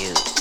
you.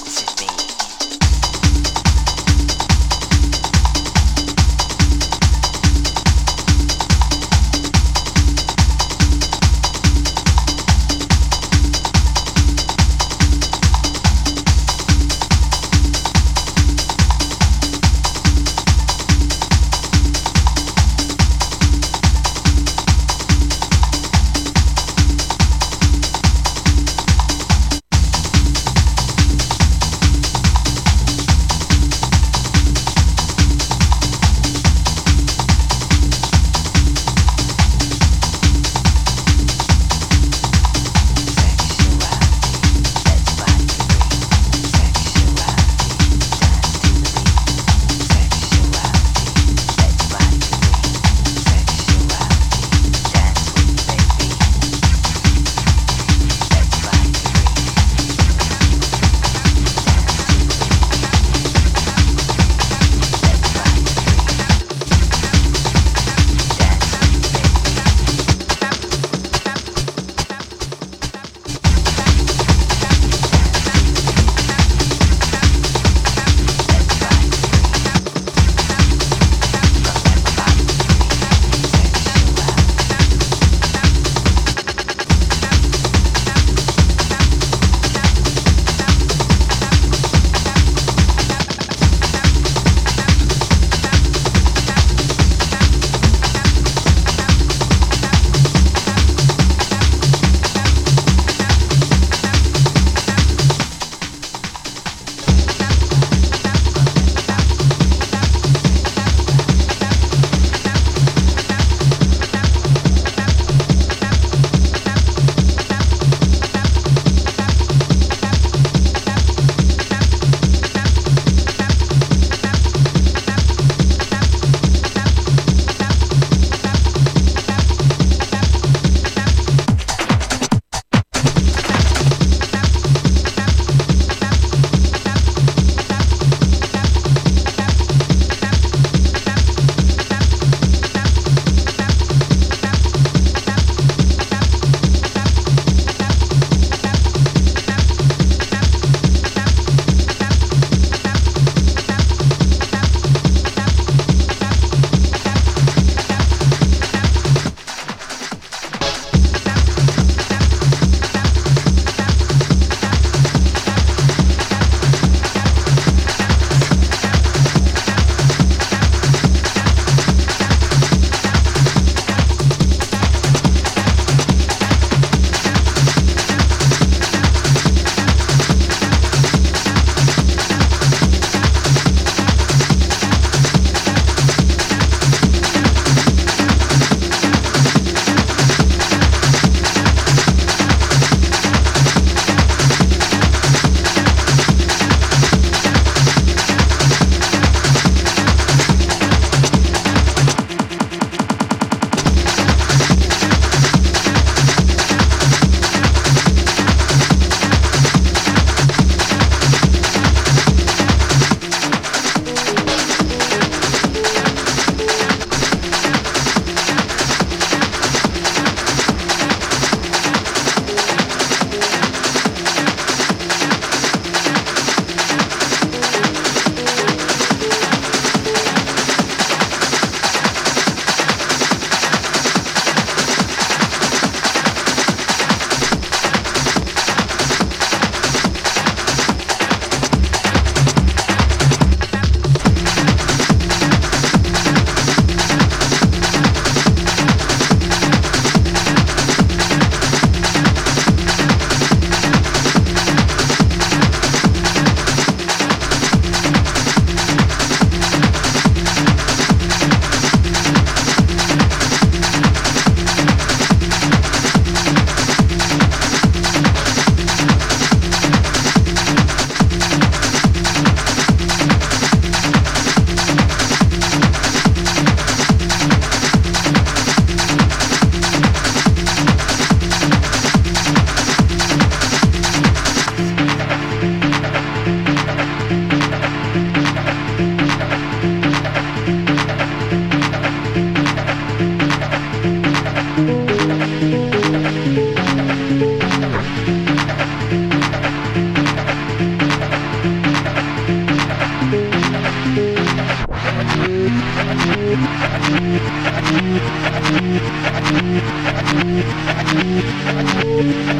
Thank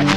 you.